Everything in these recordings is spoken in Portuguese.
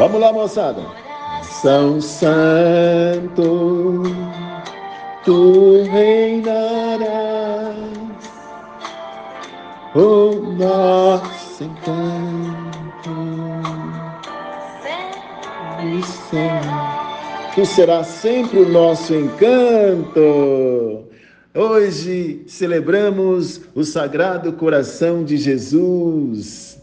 Vamos lá, moçada. São Santo, tu reinarás, o nosso encanto. Tu serás sempre o nosso encanto. Hoje celebramos o Sagrado Coração de Jesus.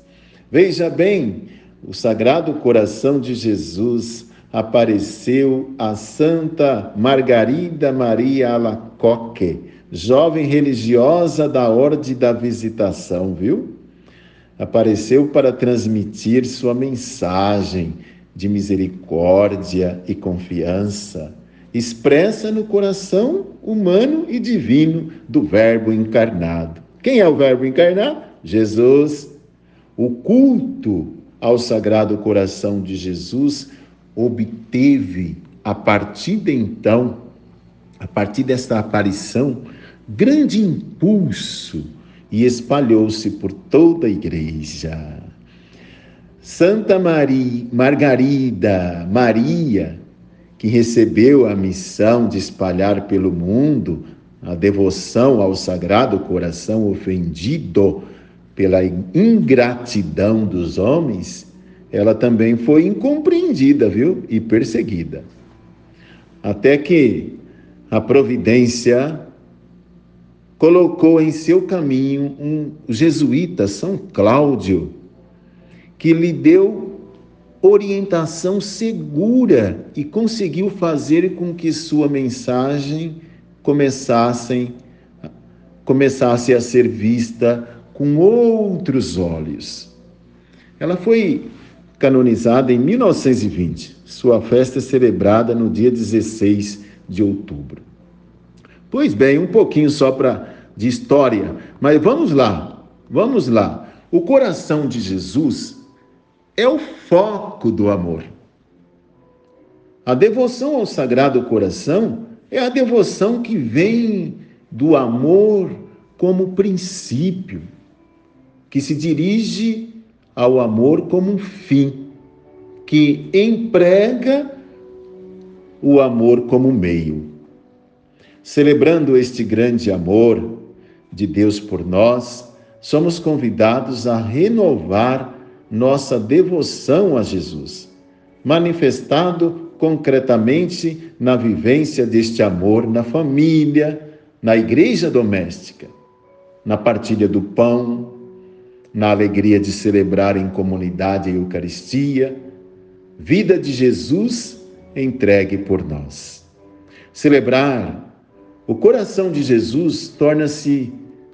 Veja bem, o Sagrado Coração de Jesus apareceu a Santa Margarida Maria Alacoque, jovem religiosa da Ordem da Visitação, viu? Apareceu para transmitir sua mensagem de misericórdia e confiança, expressa no coração humano e divino do Verbo encarnado. Quem é o Verbo encarnado? Jesus. O culto ao Sagrado Coração de Jesus obteve, a partir de então, a partir desta aparição, grande impulso e espalhou-se por toda a igreja. Santa Maria, Margarida Maria, que recebeu a missão de espalhar pelo mundo a devoção ao Sagrado Coração ofendido pela ingratidão dos homens, ela também foi incompreendida, viu? E perseguida. Até que a providência colocou em seu caminho um jesuíta, São Cláudio, que lhe deu orientação segura e conseguiu fazer com que sua mensagem começasse, começasse a ser vista com outros olhos. Ela foi canonizada em 1920. Sua festa é celebrada no dia 16 de outubro. Pois bem, um pouquinho só para de história, mas vamos lá. Vamos lá. O coração de Jesus é o foco do amor. A devoção ao Sagrado Coração é a devoção que vem do amor como princípio, que se dirige ao amor como um fim, que emprega o amor como meio. Celebrando este grande amor de Deus por nós, somos convidados a renovar nossa devoção a Jesus, manifestado concretamente na vivência deste amor na família, na igreja doméstica, na partilha do pão, na alegria de celebrar em comunidade a Eucaristia, vida de Jesus entregue por nós. Celebrar o coração de Jesus torna-se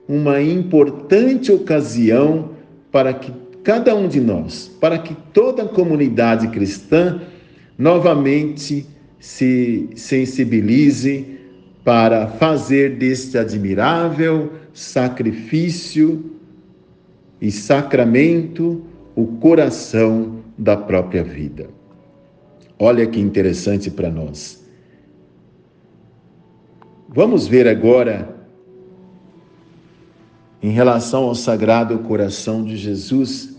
uma importante ocasião para que cada um de nós, para que toda a comunidade cristã novamente se sensibilize para fazer deste admirável sacrifício e sacramento o coração da própria vida. Olha que interessante para nós. Vamos ver agora, em relação ao Sagrado Coração de Jesus,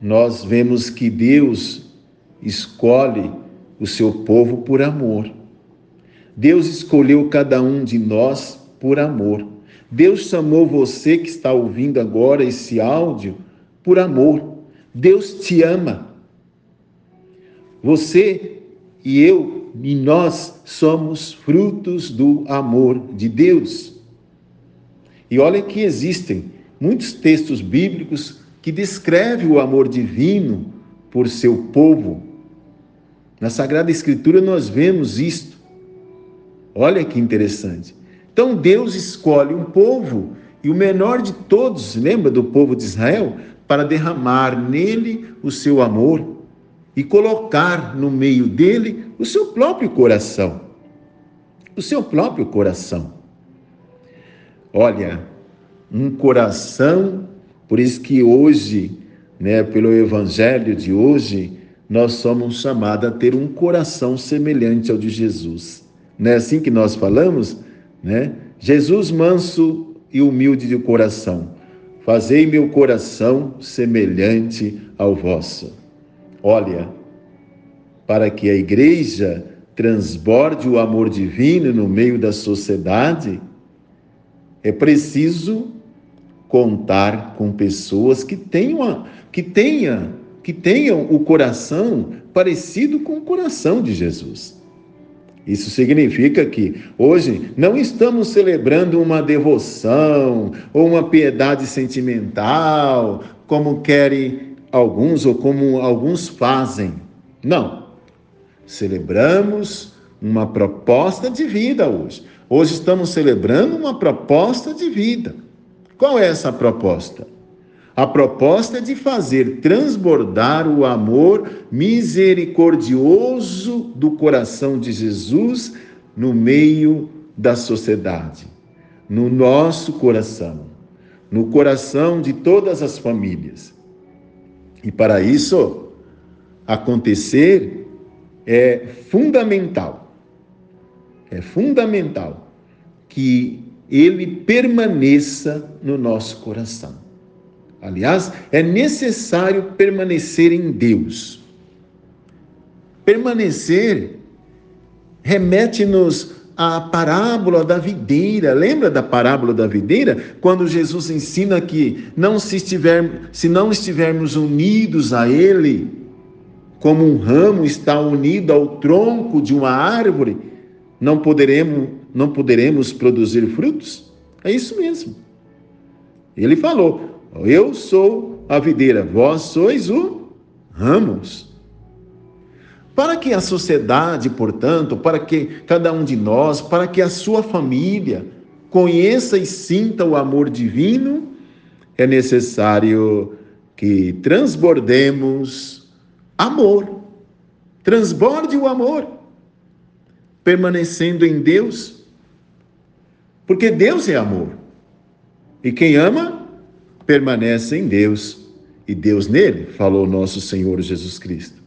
nós vemos que Deus escolhe o seu povo por amor. Deus escolheu cada um de nós por amor. Deus chamou você que está ouvindo agora esse áudio por amor. Deus te ama. Você e eu e nós somos frutos do amor de Deus. E olha que existem muitos textos bíblicos que descrevem o amor divino por seu povo. Na Sagrada Escritura nós vemos isto. Olha que interessante. Então Deus escolhe um povo, e o menor de todos, lembra do povo de Israel? Para derramar nele o seu amor e colocar no meio dele o seu próprio coração. O seu próprio coração. Olha, um coração, por isso que hoje, né, pelo evangelho de hoje, nós somos chamados a ter um coração semelhante ao de Jesus. Não é assim que nós falamos? Né? Jesus manso e humilde de coração, fazei meu coração semelhante ao vosso. Olha, para que a igreja transborde o amor divino no meio da sociedade, é preciso contar com pessoas que tenham, que tenham, que tenham o coração parecido com o coração de Jesus. Isso significa que hoje não estamos celebrando uma devoção ou uma piedade sentimental, como querem alguns ou como alguns fazem. Não. Celebramos uma proposta de vida hoje. Hoje estamos celebrando uma proposta de vida. Qual é essa proposta? A proposta é de fazer transbordar o amor misericordioso do coração de Jesus no meio da sociedade, no nosso coração, no coração de todas as famílias. E para isso acontecer é fundamental, é fundamental que ele permaneça no nosso coração. Aliás, é necessário permanecer em Deus. Permanecer remete-nos à parábola da videira. Lembra da parábola da videira? Quando Jesus ensina que não se, estiver, se não estivermos unidos a Ele, como um ramo está unido ao tronco de uma árvore, não poderemos, não poderemos produzir frutos? É isso mesmo. Ele falou: eu sou a videira, vós sois o ramos. Para que a sociedade, portanto, para que cada um de nós, para que a sua família conheça e sinta o amor divino, é necessário que transbordemos amor. Transborde o amor, permanecendo em Deus, porque Deus é amor. E quem ama, permanece em Deus e Deus nele, falou nosso Senhor Jesus Cristo.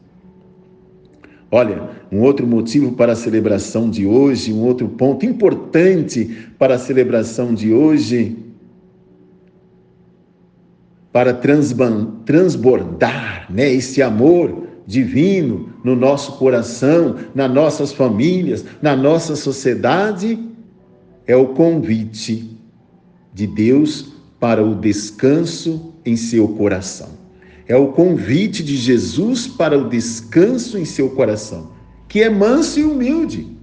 Olha, um outro motivo para a celebração de hoje, um outro ponto importante para a celebração de hoje, para transbordar né, esse amor divino no nosso coração, nas nossas famílias, na nossa sociedade, é o convite de Deus para o descanso em seu coração. É o convite de Jesus para o descanso em seu coração, que é manso e humilde.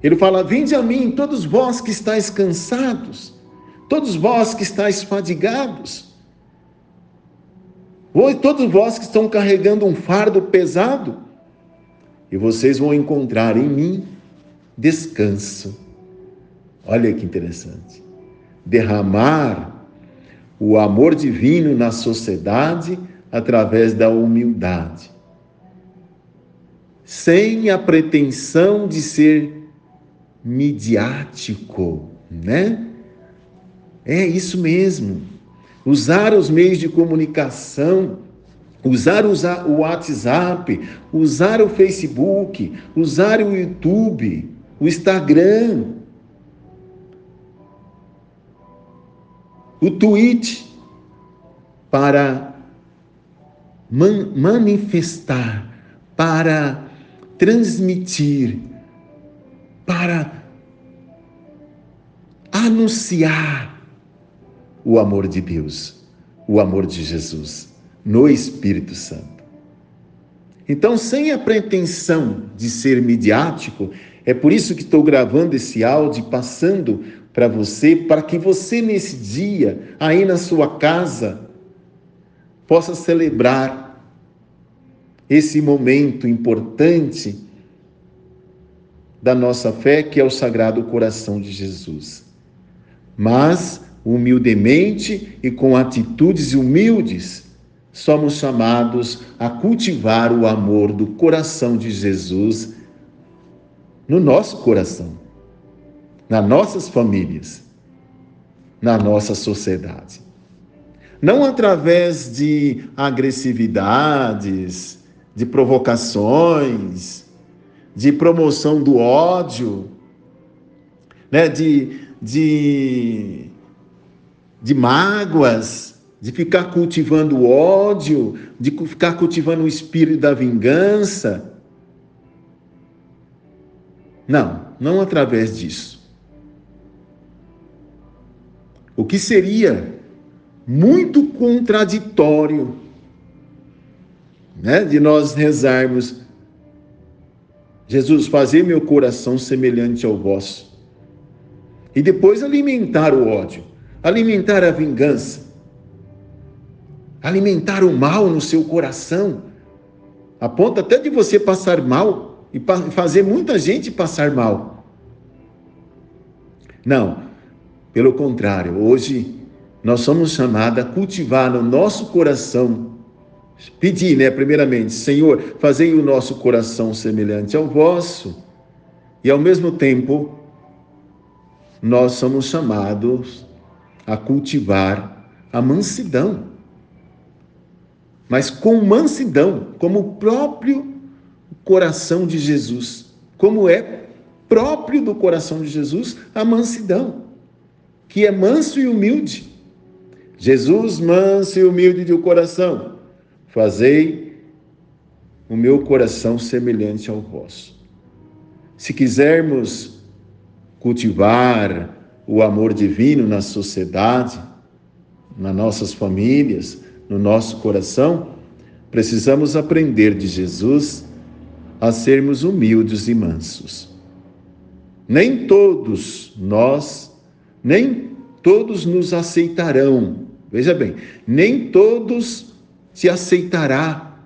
Ele fala: Vinde a mim, todos vós que estáis cansados, todos vós que estáis fadigados, todos vós que estão carregando um fardo pesado, e vocês vão encontrar em mim descanso. Olha que interessante derramar o amor divino na sociedade através da humildade, sem a pretensão de ser midiático, né? É isso mesmo. Usar os meios de comunicação, usar o WhatsApp, usar o Facebook, usar o YouTube, o Instagram, o tweet para man manifestar, para transmitir, para anunciar o amor de Deus, o amor de Jesus no Espírito Santo. Então, sem a pretensão de ser midiático, é por isso que estou gravando esse áudio, passando para você, para que você nesse dia, aí na sua casa, possa celebrar esse momento importante da nossa fé, que é o Sagrado Coração de Jesus. Mas, humildemente e com atitudes humildes, somos chamados a cultivar o amor do coração de Jesus no nosso coração nas nossas famílias, na nossa sociedade. Não através de agressividades, de provocações, de promoção do ódio, né? de, de, de mágoas, de ficar cultivando o ódio, de ficar cultivando o espírito da vingança. Não, não através disso. O que seria muito contraditório né, de nós rezarmos Jesus, fazer meu coração semelhante ao vosso. E depois alimentar o ódio, alimentar a vingança, alimentar o mal no seu coração, a ponto até de você passar mal e fazer muita gente passar mal. Não, pelo contrário, hoje nós somos chamados a cultivar no nosso coração Pedir, né, primeiramente, Senhor, fazei o nosso coração semelhante ao vosso, e ao mesmo tempo, nós somos chamados a cultivar a mansidão. Mas com mansidão, como o próprio coração de Jesus, como é próprio do coração de Jesus a mansidão, que é manso e humilde. Jesus, manso e humilde de coração Fazei o meu coração semelhante ao vosso. Se quisermos cultivar o amor divino na sociedade, nas nossas famílias, no nosso coração, precisamos aprender de Jesus a sermos humildes e mansos. Nem todos nós, nem todos nos aceitarão. Veja bem, nem todos se aceitará.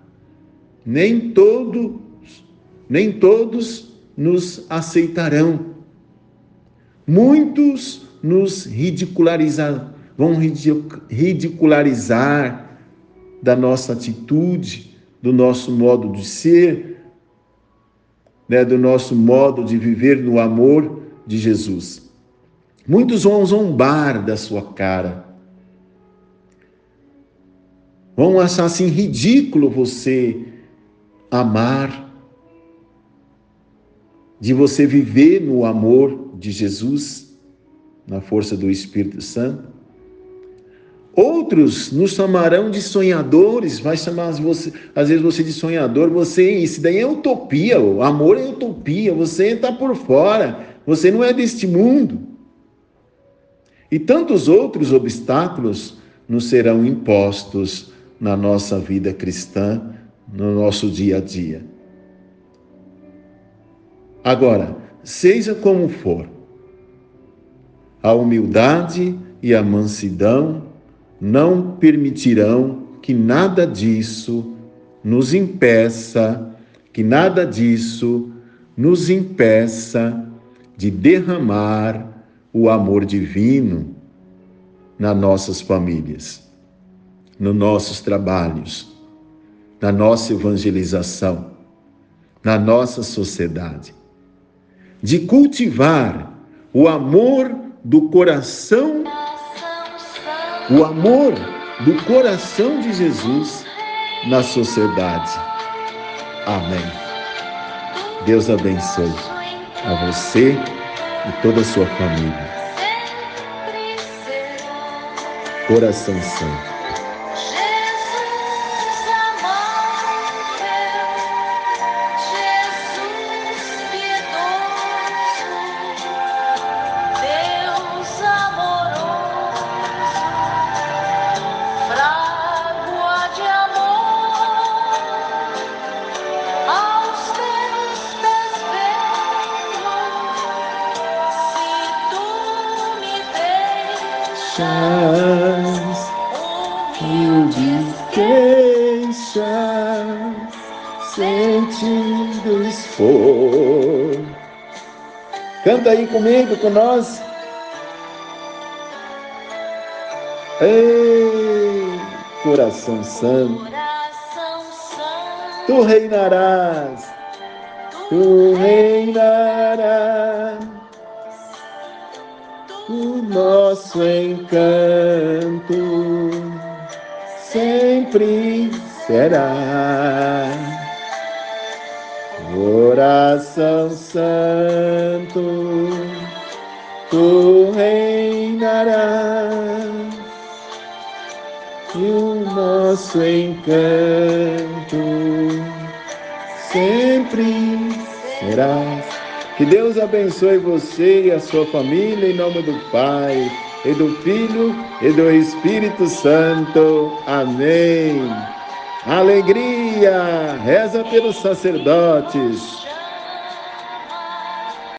Nem todos, nem todos nos aceitarão. Muitos nos ridicularizar, vão ridicularizar da nossa atitude, do nosso modo de ser, né, do nosso modo de viver no amor de Jesus. Muitos vão zombar da sua cara Vão achar assim ridículo você amar, de você viver no amor de Jesus, na força do Espírito Santo. Outros nos chamarão de sonhadores, vai chamar você, às vezes você de sonhador, você, isso daí é utopia, o amor é utopia, você está por fora, você não é deste mundo. E tantos outros obstáculos nos serão impostos na nossa vida cristã, no nosso dia a dia. Agora, seja como for, a humildade e a mansidão não permitirão que nada disso nos impeça, que nada disso nos impeça de derramar o amor divino nas nossas famílias nos nossos trabalhos, na nossa evangelização, na nossa sociedade, de cultivar o amor do coração, o amor do coração de Jesus na sociedade. Amém. Deus abençoe a você e toda a sua família. Coração Santo. Canta aí comigo, com nós. Ei, coração santo, tu reinarás, tu reinarás o nosso encanto sempre será. Coração Santo, tu reinarás, e o nosso encanto sempre serás. Que Deus abençoe você e a sua família em nome do Pai, e do Filho e do Espírito Santo. Amém. Alegria! Reza pelos sacerdotes.